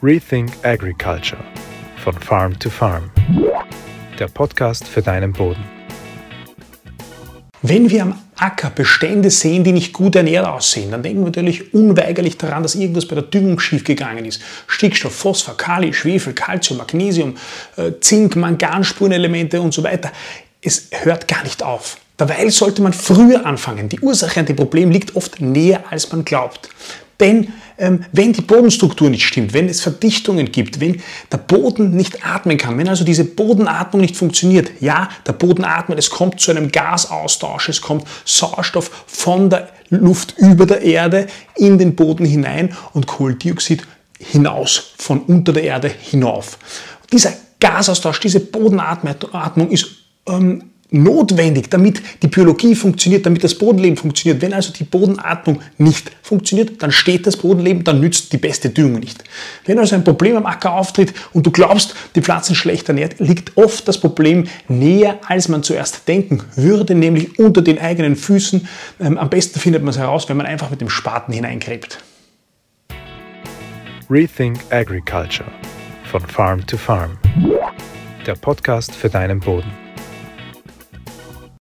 Rethink Agriculture von Farm to Farm. Der Podcast für deinen Boden. Wenn wir am Acker Bestände sehen, die nicht gut ernährt aussehen, dann denken wir natürlich unweigerlich daran, dass irgendwas bei der Düngung schiefgegangen ist. Stickstoff, Phosphor, Kali, Schwefel, Calcium, Magnesium, äh, Zink, Mangan, Spurenelemente und so weiter. Es hört gar nicht auf. Dabei sollte man früher anfangen. Die Ursache an dem Problem liegt oft näher, als man glaubt. Denn ähm, wenn die Bodenstruktur nicht stimmt, wenn es Verdichtungen gibt, wenn der Boden nicht atmen kann, wenn also diese Bodenatmung nicht funktioniert, ja, der Boden atmet, es kommt zu einem Gasaustausch, es kommt Sauerstoff von der Luft über der Erde in den Boden hinein und Kohlendioxid hinaus, von unter der Erde hinauf. Dieser Gasaustausch, diese Bodenatmung ist ähm, notwendig, damit die Biologie funktioniert, damit das Bodenleben funktioniert. Wenn also die Bodenatmung nicht funktioniert, dann steht das Bodenleben, dann nützt die beste Düngung nicht. Wenn also ein Problem am Acker auftritt und du glaubst, die Pflanzen schlecht ernährt, liegt oft das Problem näher, als man zuerst denken würde, nämlich unter den eigenen Füßen. Ähm, am besten findet man es heraus, wenn man einfach mit dem Spaten hineingräbt. Rethink Agriculture von Farm to Farm. Der Podcast für deinen Boden.